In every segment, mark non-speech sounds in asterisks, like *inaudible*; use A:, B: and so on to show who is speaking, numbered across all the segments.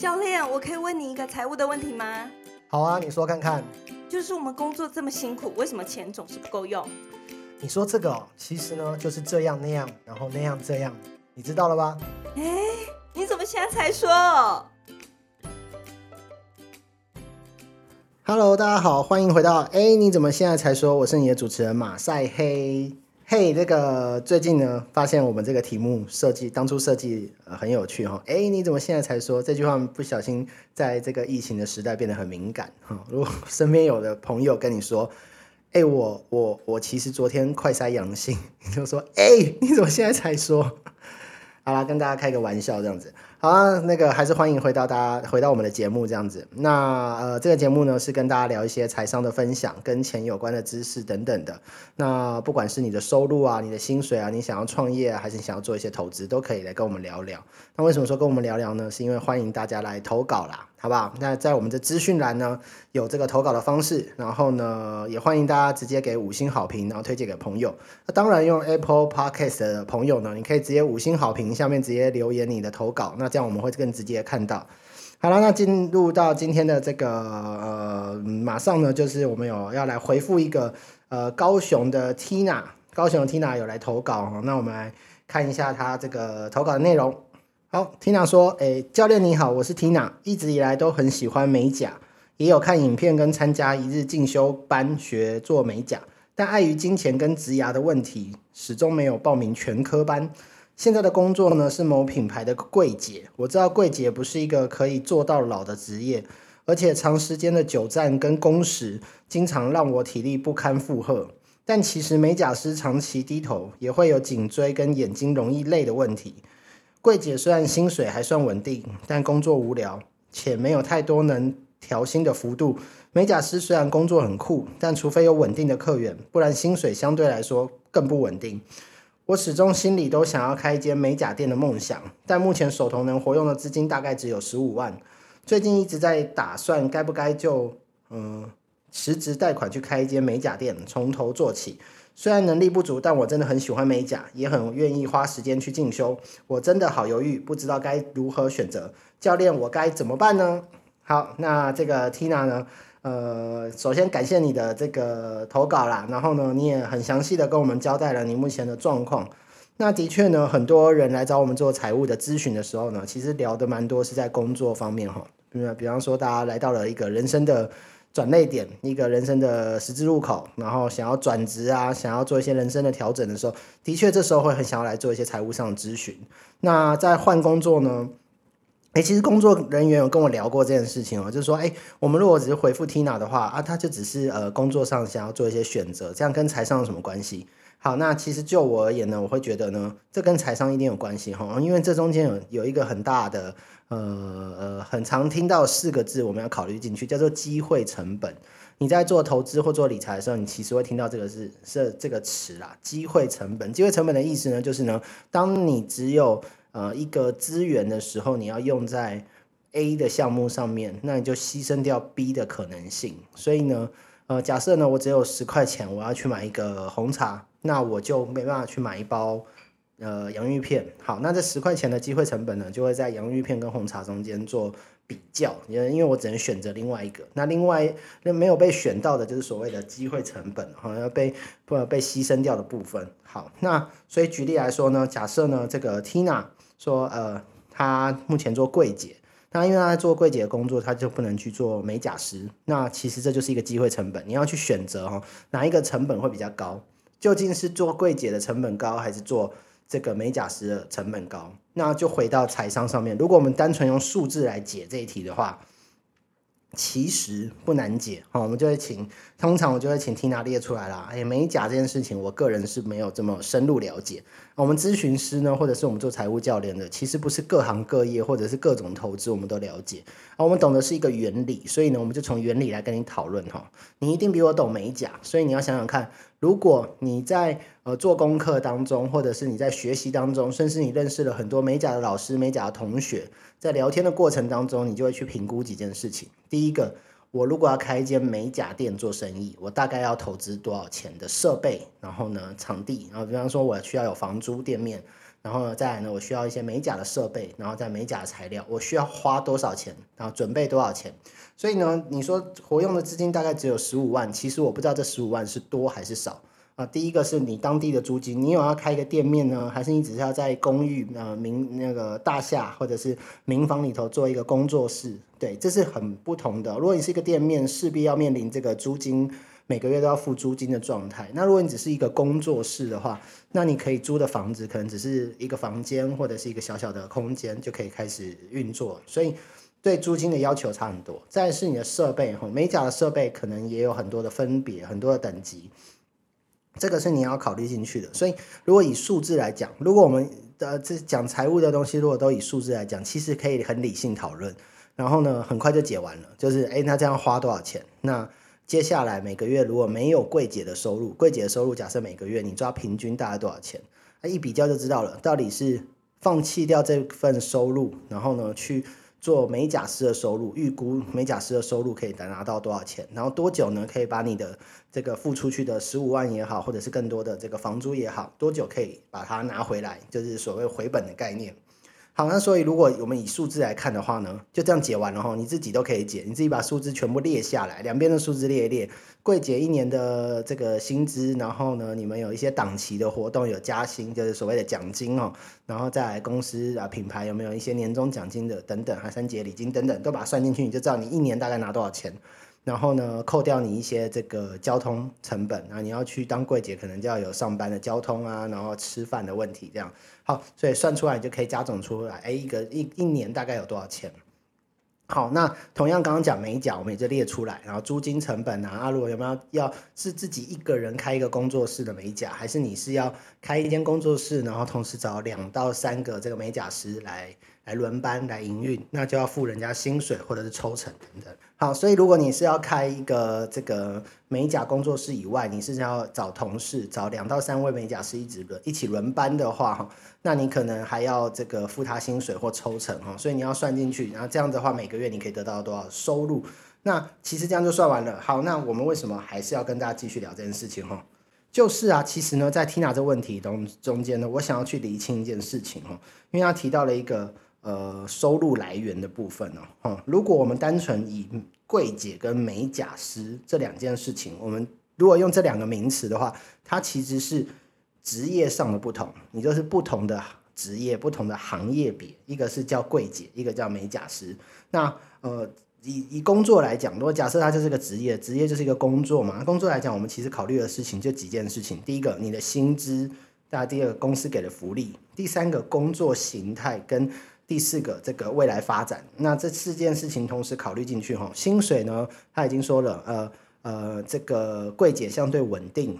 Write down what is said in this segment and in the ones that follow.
A: 教练，我可以问你一个财务的问题吗？
B: 好啊，你说看看。
A: 就是我们工作这么辛苦，为什么钱总是不够用？
B: 你说这个哦，其实呢就是这样那样，然后那样这样，你知道了吧？
A: 哎，你怎么现在才说
B: ？Hello，大家好，欢迎回到哎，你怎么现在才说？我是你的主持人马赛黑。嘿，这个最近呢，发现我们这个题目设计当初设计呃很有趣哈。哎，你怎么现在才说这句话？不小心在这个疫情的时代变得很敏感哈。如果 *laughs* 身边有的朋友跟你说，哎，我我我其实昨天快筛阳性，*laughs* 你就说，哎，你怎么现在才说？*laughs* 好啦，跟大家开个玩笑这样子。好啊，那个还是欢迎回到大家回到我们的节目这样子。那呃，这个节目呢是跟大家聊一些财商的分享，跟钱有关的知识等等的。那不管是你的收入啊，你的薪水啊，你想要创业啊，还是你想要做一些投资，都可以来跟我们聊聊。那为什么说跟我们聊聊呢？是因为欢迎大家来投稿啦。好不好？那在我们的资讯栏呢，有这个投稿的方式，然后呢，也欢迎大家直接给五星好评，然后推荐给朋友。那当然，用 Apple Podcast 的朋友呢，你可以直接五星好评下面直接留言你的投稿，那这样我们会更直接看到。好了，那进入到今天的这个呃，马上呢，就是我们有要来回复一个呃高雄的 Tina，高雄的 Tina 有来投稿，那我们来看一下他这个投稿的内容。好，Tina 说：“诶，教练你好，我是 Tina，一直以来都很喜欢美甲，也有看影片跟参加一日进修班学做美甲，但碍于金钱跟职涯的问题，始终没有报名全科班。现在的工作呢是某品牌的柜姐，我知道柜姐不是一个可以做到老的职业，而且长时间的久站跟工时，经常让我体力不堪负荷。但其实美甲师长期低头，也会有颈椎跟眼睛容易累的问题。”柜姐虽然薪水还算稳定，但工作无聊，且没有太多能调薪的幅度。美甲师虽然工作很酷，但除非有稳定的客源，不然薪水相对来说更不稳定。我始终心里都想要开一间美甲店的梦想，但目前手头能活用的资金大概只有十五万。最近一直在打算该不该就嗯辞职贷款去开一间美甲店，从头做起。虽然能力不足，但我真的很喜欢美甲，也很愿意花时间去进修。我真的好犹豫，不知道该如何选择。教练，我该怎么办呢？好，那这个 Tina 呢？呃，首先感谢你的这个投稿啦，然后呢，你也很详细的跟我们交代了你目前的状况。那的确呢，很多人来找我们做财务的咨询的时候呢，其实聊的蛮多是在工作方面哈，比比方说大家来到了一个人生的。转类点，一个人生的十字路口，然后想要转职啊，想要做一些人生的调整的时候，的确这时候会很想要来做一些财务上的咨询。那在换工作呢？诶，其实工作人员有跟我聊过这件事情哦，就是说，诶，我们如果只是回复 Tina 的话啊，他就只是呃工作上想要做一些选择，这样跟财商有什么关系？好，那其实就我而言呢，我会觉得呢，这跟财商一定有关系哈，因为这中间有有一个很大的。呃呃，很常听到四个字，我们要考虑进去，叫做机会成本。你在做投资或做理财的时候，你其实会听到这个是是这个词啦，机会成本。机会成本的意思呢，就是呢，当你只有呃一个资源的时候，你要用在 A 的项目上面，那你就牺牲掉 B 的可能性。所以呢，呃，假设呢，我只有十块钱，我要去买一个红茶，那我就没办法去买一包。呃，洋芋片好，那这十块钱的机会成本呢，就会在洋芋片跟红茶中间做比较，因为我只能选择另外一个，那另外那没有被选到的就是所谓的机会成本，好，要被不被牺牲掉的部分。好，那所以举例来说呢，假设呢这个 Tina 说，呃，他目前做柜姐，那因为他在做柜姐的工作，他就不能去做美甲师，那其实这就是一个机会成本，你要去选择哦，哪一个成本会比较高？究竟是做柜姐的成本高，还是做？这个美甲师的成本高，那就回到财商上面。如果我们单纯用数字来解这一题的话，其实不难解。好，我们就会请，通常我就会请 Tina 列出来啦。哎，美甲这件事情，我个人是没有这么深入了解。我们咨询师呢，或者是我们做财务教练的，其实不是各行各业或者是各种投资我们都了解。啊，我们懂的是一个原理，所以呢，我们就从原理来跟你讨论哈。你一定比我懂美甲，所以你要想想看。如果你在呃做功课当中，或者是你在学习当中，甚至你认识了很多美甲的老师、美甲的同学，在聊天的过程当中，你就会去评估几件事情。第一个，我如果要开一间美甲店做生意，我大概要投资多少钱的设备，然后呢，场地，然后比方说我需要有房租店面，然后呢再来呢，我需要一些美甲的设备，然后再美甲材料，我需要花多少钱，然后准备多少钱。所以呢，你说活用的资金大概只有十五万，其实我不知道这十五万是多还是少。啊，第一个是你当地的租金，你有要开一个店面呢，还是你只是要在公寓呃民那个大厦或者是民房里头做一个工作室？对，这是很不同的。如果你是一个店面，势必要面临这个租金每个月都要付租金的状态。那如果你只是一个工作室的话，那你可以租的房子可能只是一个房间或者是一个小小的空间就可以开始运作，所以对租金的要求差很多。再是你的设备哈，美甲的设备可能也有很多的分别，很多的等级。这个是你要考虑进去的，所以如果以数字来讲，如果我们的这讲财务的东西，如果都以数字来讲，其实可以很理性讨论，然后呢，很快就解完了。就是哎，那这样花多少钱？那接下来每个月如果没有柜姐的收入，柜姐的收入假设每个月你抓平均大概多少钱？那一比较就知道了，到底是放弃掉这份收入，然后呢去。做美甲师的收入，预估美甲师的收入可以拿到多少钱？然后多久呢？可以把你的这个付出去的十五万也好，或者是更多的这个房租也好，多久可以把它拿回来？就是所谓回本的概念。好，那所以如果我们以数字来看的话呢，就这样解完了哈，你自己都可以解，你自己把数字全部列下来，两边的数字列一列，柜姐一年的这个薪资，然后呢，你们有一些档期的活动有加薪，就是所谓的奖金哦，然后再来公司啊品牌有没有一些年终奖金的等等，还三节礼金等等，都把它算进去，你就知道你一年大概拿多少钱。然后呢，扣掉你一些这个交通成本啊，你要去当柜姐，可能就要有上班的交通啊，然后吃饭的问题，这样好，所以算出来你就可以加总出来，哎，一个一一年大概有多少钱？好，那同样刚刚讲美甲，我们也就列出来，然后租金成本啊，阿罗有没有要是自己一个人开一个工作室的美甲，还是你是要开一间工作室，然后同时找两到三个这个美甲师来来轮班来营运，那就要付人家薪水或者是抽成等等。好，所以如果你是要开一个这个美甲工作室以外，你是要找同事，找两到三位美甲师一直轮一起轮班的话，哈，那你可能还要这个付他薪水或抽成，哈，所以你要算进去，然后这样的话每个月你可以得到多少收入？那其实这样就算完了。好，那我们为什么还是要跟大家继续聊这件事情？哈，就是啊，其实呢，在 Tina 这问题中中间呢，我想要去理清一件事情，哈，因为他提到了一个。呃，收入来源的部分哦，哈，如果我们单纯以柜姐跟美甲师这两件事情，我们如果用这两个名词的话，它其实是职业上的不同，你就是不同的职业、不同的行业别，一个是叫柜姐，一个叫美甲师。那呃，以以工作来讲，如果假设它就是个职业，职业就是一个工作嘛，工作来讲，我们其实考虑的事情就几件事情，第一个你的薪资，大第二个公司给的福利，第三个工作形态跟。第四个，这个未来发展，那这四件事情同时考虑进去哈。薪水呢，他已经说了，呃呃，这个柜姐相对稳定，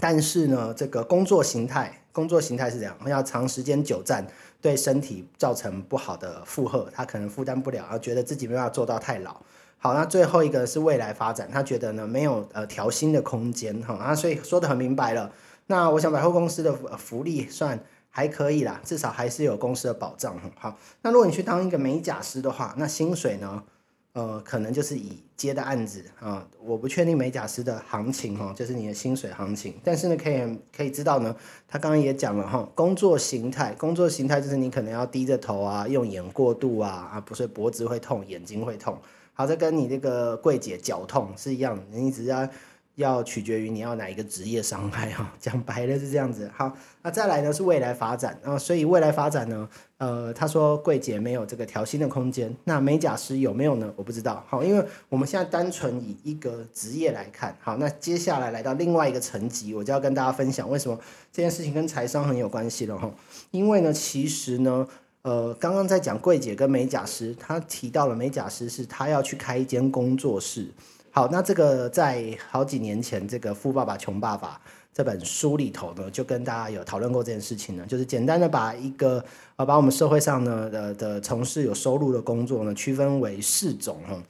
B: 但是呢，这个工作形态，工作形态是这样，要长时间久站，对身体造成不好的负荷，他可能负担不了，而觉得自己没办法做到太老。好，那最后一个是未来发展，他觉得呢没有呃调薪的空间哈啊，所以说的很明白了。那我想百货公司的福利算。还可以啦，至少还是有公司的保障。好，那如果你去当一个美甲师的话，那薪水呢？呃，可能就是以接的案子啊，我不确定美甲师的行情哈，就是你的薪水行情。但是呢，可以可以知道呢，他刚刚也讲了哈，工作形态，工作形态就是你可能要低着头啊，用眼过度啊，啊，不是脖子会痛，眼睛会痛。好，这跟你这个柜姐脚痛是一样，你只要。要取决于你要哪一个职业伤害哈，*laughs* 讲白了是这样子。好，那再来呢是未来发展啊，所以未来发展呢，呃，他说柜姐没有这个调薪的空间，那美甲师有没有呢？我不知道。好，因为我们现在单纯以一个职业来看，好，那接下来来到另外一个层级，我就要跟大家分享为什么这件事情跟财商很有关系了哈。因为呢，其实呢，呃，刚刚在讲柜姐跟美甲师，他提到了美甲师是他要去开一间工作室。好，那这个在好几年前，这个《富爸爸穷爸爸》这本书里头呢，就跟大家有讨论过这件事情呢，就是简单的把一个呃，把我们社会上呢的的从事有收入的工作呢，区分为四种哈，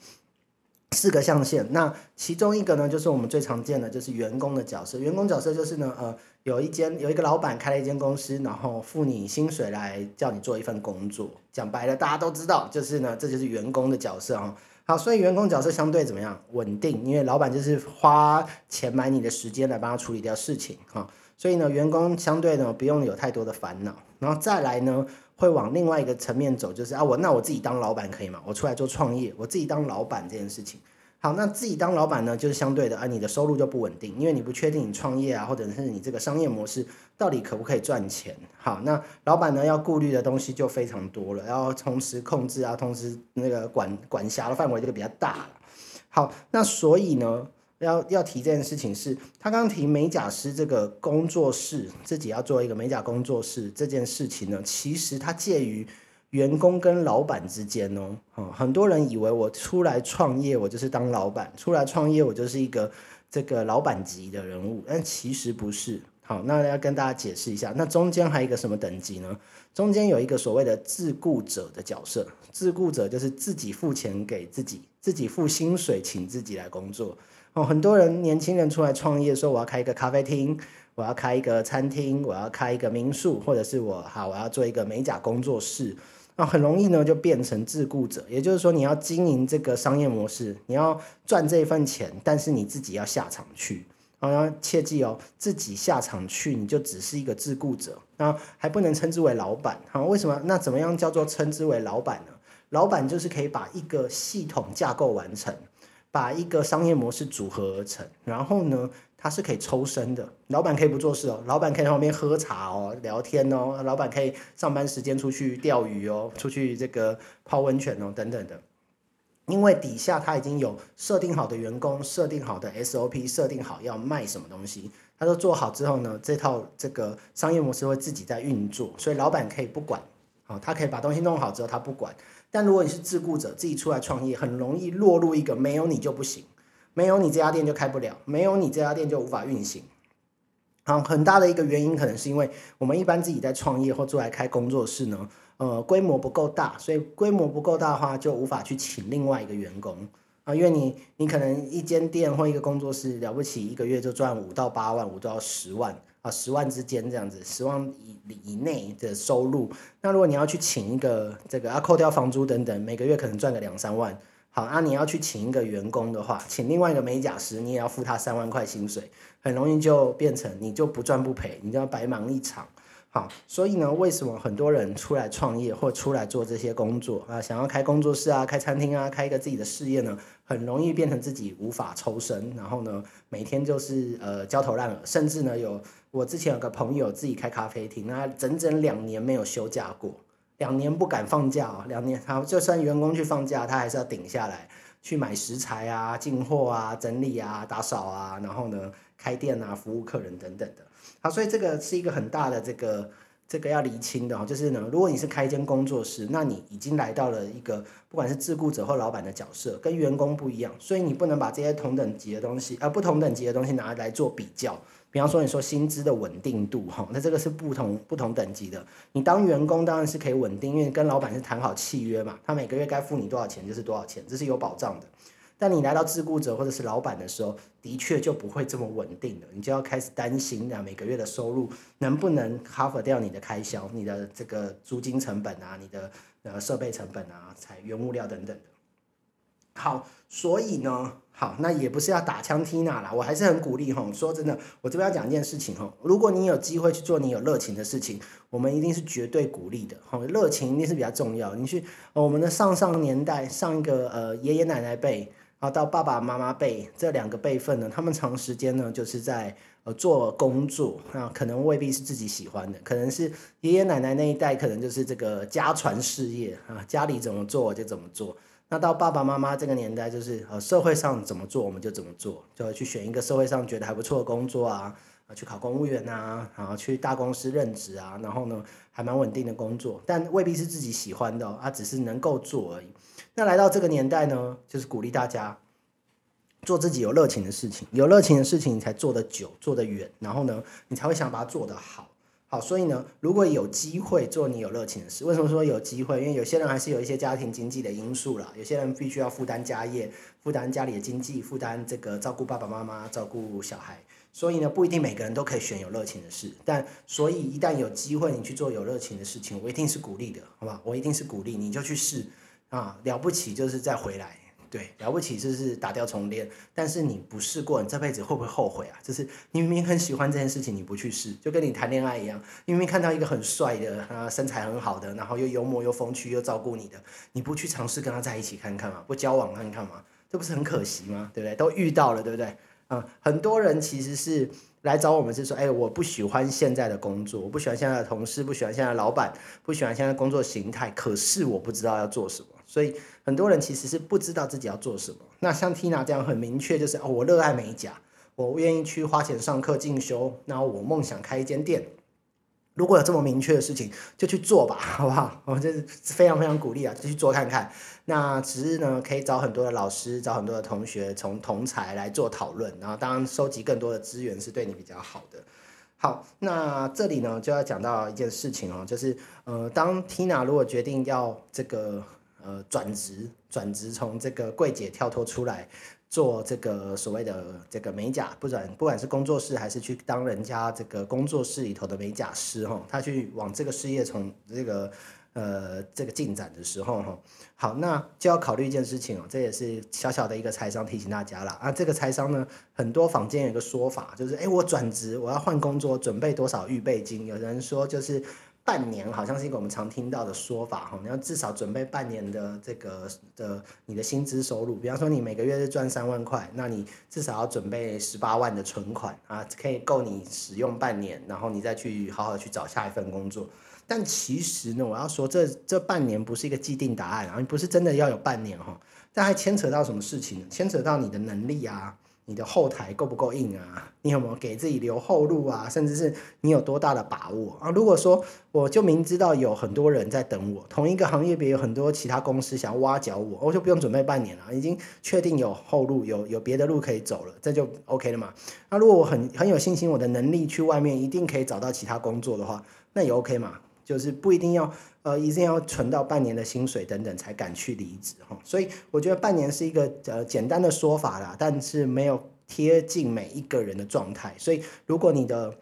B: 四个象限。那其中一个呢，就是我们最常见的，就是员工的角色。员工角色就是呢，呃，有一间有一个老板开了一间公司，然后付你薪水来叫你做一份工作。讲白了，大家都知道，就是呢，这就是员工的角色哈。好，所以员工角色相对怎么样？稳定，因为老板就是花钱买你的时间来帮他处理掉事情哈。所以呢，员工相对呢不用有太多的烦恼，然后再来呢会往另外一个层面走，就是啊我那我自己当老板可以吗？我出来做创业，我自己当老板这件事情。好，那自己当老板呢，就是相对的啊，你的收入就不稳定，因为你不确定你创业啊，或者是你这个商业模式到底可不可以赚钱。好，那老板呢要顾虑的东西就非常多了，要同时控制啊，同时那个管管辖的范围这个比较大了。好，那所以呢，要要提这件事情是，他刚刚提美甲师这个工作室，自己要做一个美甲工作室这件事情呢，其实它介于。员工跟老板之间哦，很多人以为我出来创业，我就是当老板；出来创业，我就是一个这个老板级的人物。但其实不是。好，那要跟大家解释一下，那中间还有一个什么等级呢？中间有一个所谓的自雇者的角色。自雇者就是自己付钱给自己，自己付薪水请自己来工作。哦，很多人年轻人出来创业，说我要开一个咖啡厅，我要开一个餐厅，我要开一个民宿，或者是我好我要做一个美甲工作室。那很容易呢，就变成自雇者，也就是说，你要经营这个商业模式，你要赚这份钱，但是你自己要下场去，然后切记哦，自己下场去，你就只是一个自雇者，那还不能称之为老板。好，为什么？那怎么样叫做称之为老板呢？老板就是可以把一个系统架构完成，把一个商业模式组合而成，然后呢？他是可以抽身的，老板可以不做事哦，老板可以在旁边喝茶哦、聊天哦，老板可以上班时间出去钓鱼哦、出去这个泡温泉哦等等的，因为底下他已经有设定好的员工、设定好的 SOP、设定好要卖什么东西，他都做好之后呢，这套这个商业模式会自己在运作，所以老板可以不管，好，他可以把东西弄好之后他不管，但如果你是自雇者，自己出来创业，很容易落入一个没有你就不行。没有你这家店就开不了，没有你这家店就无法运行。好，很大的一个原因可能是因为我们一般自己在创业或做来开工作室呢，呃，规模不够大，所以规模不够大的话就无法去请另外一个员工啊，因为你你可能一间店或一个工作室了不起一个月就赚五到八万，五到十万啊，十万之间这样子，十万以以内的收入。那如果你要去请一个这个啊，扣掉房租等等，每个月可能赚个两三万。好，那你要去请一个员工的话，请另外一个美甲师，你也要付他三万块薪水，很容易就变成你就不赚不赔，你就要白忙一场。好，所以呢，为什么很多人出来创业或出来做这些工作啊，想要开工作室啊、开餐厅啊、开一个自己的事业呢，很容易变成自己无法抽身，然后呢，每天就是呃焦头烂额，甚至呢有我之前有个朋友自己开咖啡厅，那整整两年没有休假过。两年不敢放假哦，两年他就算员工去放假，他还是要顶下来去买食材啊、进货啊、整理啊、打扫啊，然后呢开店啊、服务客人等等的。好，所以这个是一个很大的这个这个要厘清的哦，就是呢，如果你是开一间工作室，那你已经来到了一个不管是自雇者或老板的角色，跟员工不一样，所以你不能把这些同等级的东西，呃，不同等级的东西拿来做比较。比方说，你说薪资的稳定度，哈，那这个是不同不同等级的。你当员工当然是可以稳定，因为跟老板是谈好契约嘛，他每个月该付你多少钱就是多少钱，这是有保障的。但你来到自雇者或者是老板的时候，的确就不会这么稳定了，你就要开始担心啊，每个月的收入能不能 cover 掉你的开销，你的这个租金成本啊，你的呃设备成本啊，采原物料等等的。好，所以呢。好，那也不是要打枪踢那啦，我还是很鼓励哈。说真的，我这边要讲一件事情哈，如果你有机会去做你有热情的事情，我们一定是绝对鼓励的。哈，热情一定是比较重要。你去我们的上上年代，上一个呃爷爷奶奶辈啊，到爸爸妈妈辈这两个辈分呢，他们长时间呢就是在呃做工作啊，可能未必是自己喜欢的，可能是爷爷奶奶那一代，可能就是这个家传事业啊，家里怎么做就怎么做。那到爸爸妈妈这个年代，就是呃社会上怎么做我们就怎么做，就去选一个社会上觉得还不错的工作啊，啊去考公务员啊，然后去大公司任职啊，然后呢还蛮稳定的工作，但未必是自己喜欢的，啊只是能够做而已。那来到这个年代呢，就是鼓励大家做自己有热情的事情，有热情的事情你才做得久，做得远，然后呢你才会想把它做得好。好，所以呢，如果有机会做你有热情的事，为什么说有机会？因为有些人还是有一些家庭经济的因素啦，有些人必须要负担家业，负担家里的经济，负担这个照顾爸爸妈妈、照顾小孩，所以呢，不一定每个人都可以选有热情的事。但所以一旦有机会你去做有热情的事情，我一定是鼓励的，好吧？我一定是鼓励你就去试啊，了不起就是再回来，对，了不起就是打掉重练，但是你不试过，你这辈子会不会后悔啊？就是你明明很喜欢这件事情，你不去试，就跟你谈恋爱一样，你明明看到一个很帅的啊，身材很好的，然后又幽默又风趣又照顾你的，你不去尝试跟他在一起看看嘛，不交往看看嘛，这不是很可惜吗？对不对？都遇到了，对不对？啊，很多人其实是来找我们是说，哎，我不喜欢现在的工作，我不喜欢现在的同事，不喜欢现在的老板，不喜欢现在工作形态，可是我不知道要做什么，所以。很多人其实是不知道自己要做什么。那像 Tina 这样很明确，就是哦，我热爱美甲，我愿意去花钱上课进修。那我梦想开一间店。如果有这么明确的事情，就去做吧，*laughs* 好不好？我就是非常非常鼓励啊，就去做看看。那只是呢，可以找很多的老师，找很多的同学，从同才来做讨论。然后当然收集更多的资源是对你比较好的。好，那这里呢就要讲到一件事情哦，就是呃，当 Tina 如果决定要这个。呃，转职转职从这个柜姐跳脱出来，做这个所谓的这个美甲，不管不管是工作室还是去当人家这个工作室里头的美甲师哈，他去往这个事业从这个呃这个进展的时候哈，好，那就要考虑一件事情哦，这也是小小的一个财商提醒大家了啊，这个财商呢，很多坊间有一个说法，就是哎，我转职我要换工作，准备多少预备金？有人说就是。半年好像是一个我们常听到的说法哈，你要至少准备半年的这个的你的薪资收入，比方说你每个月是赚三万块，那你至少要准备十八万的存款啊，可以够你使用半年，然后你再去好好去找下一份工作。但其实呢，我要说这这半年不是一个既定答案，然后不是真的要有半年哈，但还牵扯到什么事情呢？牵扯到你的能力啊。你的后台够不够硬啊？你有没有给自己留后路啊？甚至是你有多大的把握啊？如果说我就明知道有很多人在等我，同一个行业别有很多其他公司想要挖角我，我就不用准备半年了，已经确定有后路，有有别的路可以走了，这就 OK 了嘛？那如果我很很有信心，我的能力去外面一定可以找到其他工作的话，那也 OK 嘛？就是不一定要。呃，一定要存到半年的薪水等等才敢去离职哈，所以我觉得半年是一个呃简单的说法啦，但是没有贴近每一个人的状态，所以如果你的。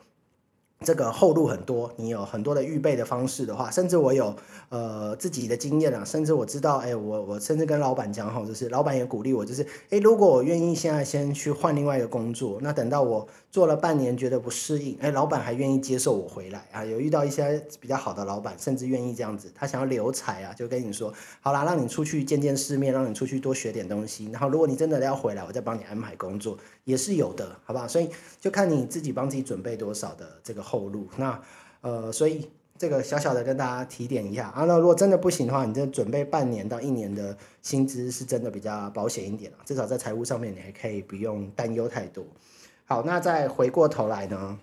B: 这个后路很多，你有很多的预备的方式的话，甚至我有呃自己的经验啊，甚至我知道，哎，我我甚至跟老板讲好，就是老板也鼓励我，就是哎，如果我愿意现在先去换另外一个工作，那等到我做了半年觉得不适应，哎，老板还愿意接受我回来啊，有遇到一些比较好的老板，甚至愿意这样子，他想要留才啊，就跟你说，好啦，让你出去见见世面，让你出去多学点东西，然后如果你真的要回来，我再帮你安排工作，也是有的，好不好？所以就看你自己帮自己准备多少的这个。后路，那呃，所以这个小小的跟大家提点一下啊。那如果真的不行的话，你这准备半年到一年的薪资是真的比较保险一点啊至少在财务上面你还可以不用担忧太多。好，那再回过头来呢，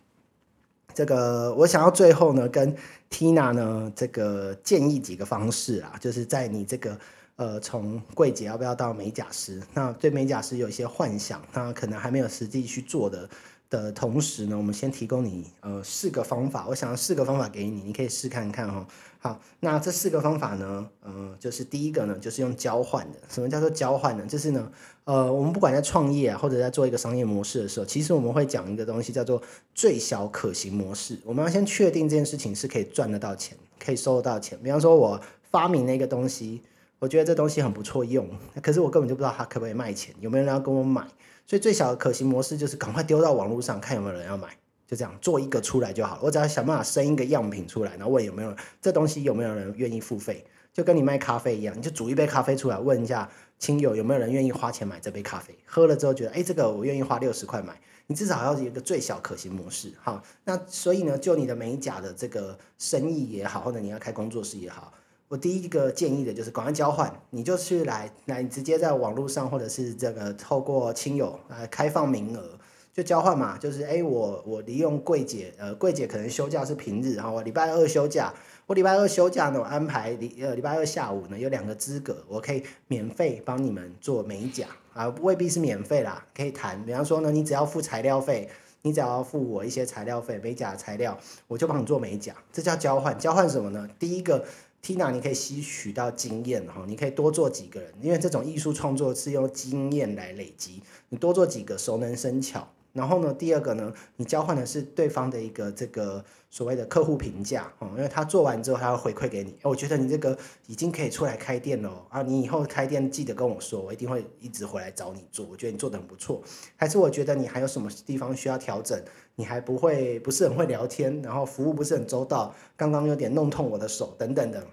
B: 这个我想要最后呢跟 Tina 呢这个建议几个方式啊，就是在你这个呃从柜姐要不要到美甲师，那对美甲师有一些幻想，那可能还没有实际去做的。的同时呢，我们先提供你呃四个方法，我想要四个方法给你，你可以试看看哈。好，那这四个方法呢，呃，就是第一个呢，就是用交换的。什么叫做交换呢？就是呢，呃，我们不管在创业啊，或者在做一个商业模式的时候，其实我们会讲一个东西叫做最小可行模式。我们要先确定这件事情是可以赚得到钱，可以收得到钱。比方说，我发明那个东西，我觉得这东西很不错用，可是我根本就不知道它可不可以卖钱，有没有人要跟我买。所以最小的可行模式就是赶快丢到网络上，看有没有人要买，就这样做一个出来就好了。我只要想办法生一个样品出来，然后问有没有这东西有没有人愿意付费，就跟你卖咖啡一样，你就煮一杯咖啡出来，问一下亲友有没有人愿意花钱买这杯咖啡，喝了之后觉得哎这个我愿意花六十块买，你至少要有一个最小可行模式。好，那所以呢，就你的美甲的这个生意也好，或者你要开工作室也好。我第一个建议的就是广告交换，你就去来来直接在网络上或者是这个透过亲友来开放名额，就交换嘛，就是哎我我利用柜姐，呃柜姐可能休假是平日，然后我礼拜二休假，我礼拜二休假呢，我安排礼呃礼拜二下午呢有两个资格，我可以免费帮你们做美甲啊，未必是免费啦，可以谈，比方说呢你只要付材料费，你只要付我一些材料费，美甲材料我就帮你做美甲，这叫交换，交换什么呢？第一个。Tina，你可以吸取到经验哈，你可以多做几个人，因为这种艺术创作是用经验来累积，你多做几个熟能生巧，然后呢，第二个呢，你交换的是对方的一个这个所谓的客户评价哦，因为他做完之后，他要回馈给你，我觉得你这个已经可以出来开店了啊，你以后开店记得跟我说，我一定会一直回来找你做，我觉得你做的很不错。还是我觉得你还有什么地方需要调整，你还不会不是很会聊天，然后服务不是很周到，刚刚有点弄痛我的手等等的。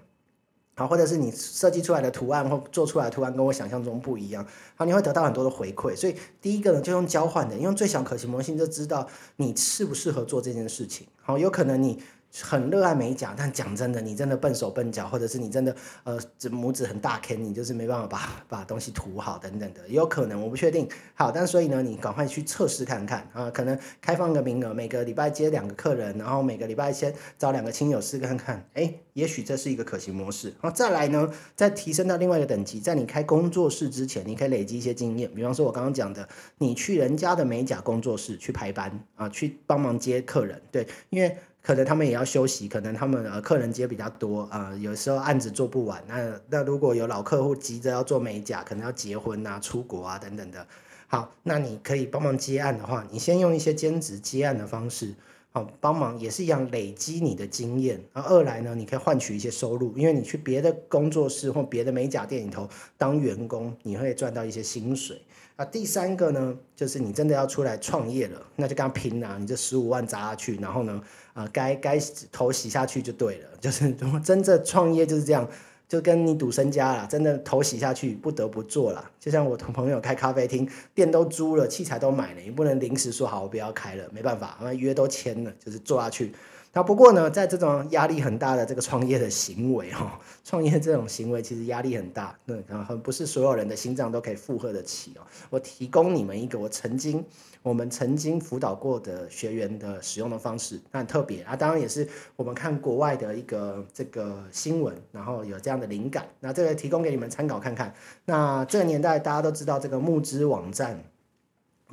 B: 好，或者是你设计出来的图案或做出来的图案跟我想象中不一样，好，你会得到很多的回馈。所以第一个呢，就用交换的，用最小可行模型就知道你适不适合做这件事情。好，有可能你。很热爱美甲，但讲真的，你真的笨手笨脚，或者是你真的呃，拇指很大坑，你就是没办法把 *laughs* 把东西涂好等等的，也有可能，我不确定。好，但所以呢，你赶快去测试看看啊，可能开放个名额，每个礼拜接两个客人，然后每个礼拜先找两个亲友试看看，哎，也许这是一个可行模式。然后再来呢，再提升到另外一个等级，在你开工作室之前，你可以累积一些经验，比方说我刚刚讲的，你去人家的美甲工作室去排班啊，去帮忙接客人，对，因为。可能他们也要休息，可能他们呃客人接比较多啊，有时候案子做不完。那那如果有老客户急着要做美甲，可能要结婚啊、出国啊等等的。好，那你可以帮忙接案的话，你先用一些兼职接案的方式，好帮忙也是一样累积你的经验。然后二来呢，你可以换取一些收入，因为你去别的工作室或别的美甲店里头当员工，你会赚到一些薪水。啊，第三个呢，就是你真的要出来创业了，那就跟他拼啊！你这十五万砸下去，然后呢，啊，该该头洗下去就对了。*laughs* 就是真正创业就是这样，就跟你赌身家了，真的头洗下去不得不做了。就像我同朋友开咖啡厅，店都租了，器材都买了，你不能临时说好我不要开了，没办法，那约都签了，就是做下去。那不过呢，在这种压力很大的这个创业的行为哈，*laughs* 创业这种行为其实压力很大，对，然后不是所有人的心脏都可以负荷得起哦。我提供你们一个我曾经我们曾经辅导过的学员的使用的方式，那很特别啊，当然也是我们看国外的一个这个新闻，然后有这样的灵感，那这个提供给你们参考看看。那这个年代大家都知道这个募资网站。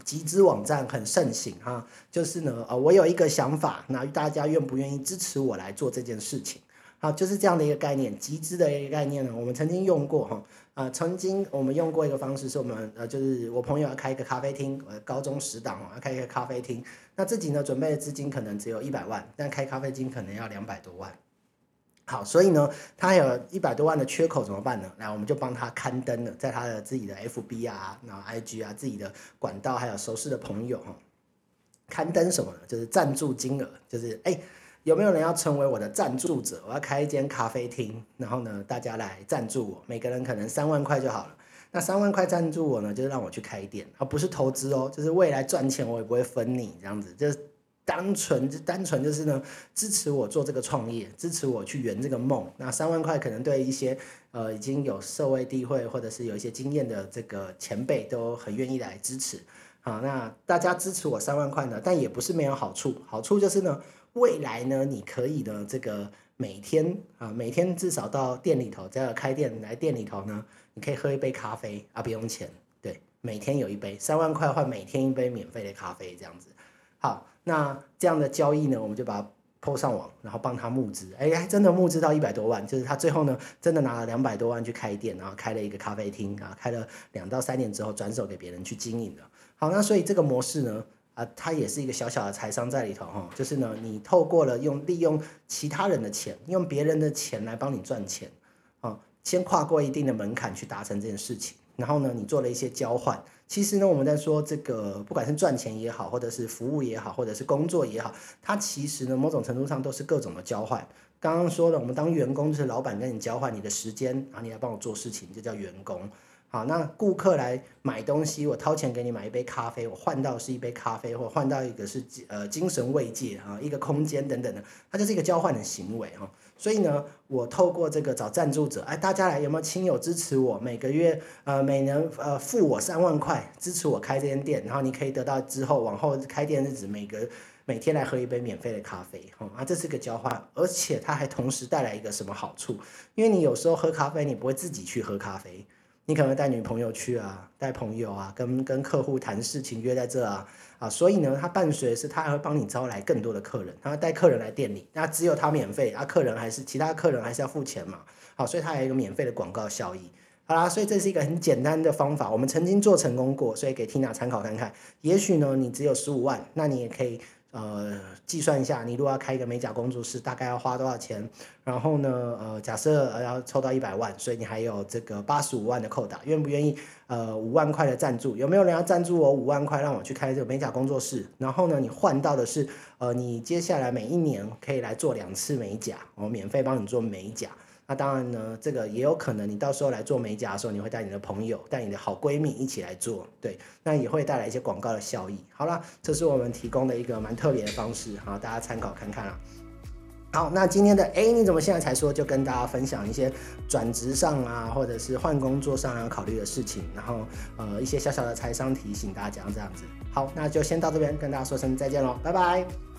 B: 集资网站很盛行哈，就是呢，呃，我有一个想法，那大家愿不愿意支持我来做这件事情？好，就是这样的一个概念，集资的一个概念呢，我们曾经用过哈，呃，曾经我们用过一个方式，是我们呃，就是我朋友要开一个咖啡厅，呃，高中十档要开一个咖啡厅，那自己呢准备的资金可能只有一百万，但开咖啡厅可能要两百多万。好，所以呢，他有一百多万的缺口怎么办呢？来，我们就帮他刊登了，在他的自己的 FB 啊，然后 IG 啊，自己的管道，还有熟识的朋友哈，刊登什么呢？就是赞助金额，就是哎，有没有人要成为我的赞助者？我要开一间咖啡厅，然后呢，大家来赞助我，每个人可能三万块就好了。那三万块赞助我呢，就是让我去开店，而不是投资哦，就是未来赚钱我也不会分你这样子，就是。单纯就单纯就是呢，支持我做这个创业，支持我去圆这个梦。那三万块可能对一些呃已经有社会地位或者是有一些经验的这个前辈都很愿意来支持。好，那大家支持我三万块呢，但也不是没有好处。好处就是呢，未来呢，你可以呢这个每天啊，每天至少到店里头，在开店来店里头呢，你可以喝一杯咖啡啊，不用钱。对，每天有一杯，三万块换每天一杯免费的咖啡这样子。好。那这样的交易呢，我们就把它抛上网，然后帮他募资，哎，真的募资到一百多万，就是他最后呢，真的拿了两百多万去开店，然后开了一个咖啡厅啊，开了两到三年之后转手给别人去经营了。好，那所以这个模式呢，啊，它也是一个小小的财商在里头哈，就是呢，你透过了用利用其他人的钱，用别人的钱来帮你赚钱，啊，先跨过一定的门槛去达成这件事情。然后呢，你做了一些交换。其实呢，我们在说这个，不管是赚钱也好，或者是服务也好，或者是工作也好，它其实呢，某种程度上都是各种的交换。刚刚说了，我们当员工就是老板跟你交换你的时间，然后你来帮我做事情，就叫员工。好，那顾客来买东西，我掏钱给你买一杯咖啡，我换到是一杯咖啡，或换到一个是呃精神慰藉啊，一个空间等等的，它就是一个交换的行为哈。所以呢，我透过这个找赞助者，哎，大家来有没有亲友支持我？每个月呃每年呃付我三万块支持我开这间店，然后你可以得到之后往后开店日子每个每天来喝一杯免费的咖啡，哈啊，这是个交换，而且它还同时带来一个什么好处？因为你有时候喝咖啡，你不会自己去喝咖啡。你可能带女朋友去啊，带朋友啊，跟跟客户谈事情约在这啊啊，所以呢，他伴随是他还会帮你招来更多的客人，他带客人来店里，那只有他免费啊，客人还是其他客人还是要付钱嘛，好，所以他有一个免费的广告效益。好啦，所以这是一个很简单的方法，我们曾经做成功过，所以给 Tina 参考看看。也许呢，你只有十五万，那你也可以呃计算一下，你如果要开一个美甲工作室，大概要花多少钱？然后呢，呃，假设呃要抽到一百万，所以你还有这个八十五万的扣打，愿不愿意？呃，五万块的赞助，有没有人要赞助我五万块，让我去开这个美甲工作室？然后呢，你换到的是，呃，你接下来每一年可以来做两次美甲，我免费帮你做美甲。那当然呢，这个也有可能，你到时候来做美甲的时候，你会带你的朋友、带你的好闺蜜一起来做，对，那也会带来一些广告的效益。好了，这是我们提供的一个蛮特别的方式，好，大家参考看看啊。好，那今天的哎，你怎么现在才说？就跟大家分享一些转职上啊，或者是换工作上要考虑的事情，然后呃一些小小的财商提醒大家这样子。好，那就先到这边跟大家说声再见喽，拜拜。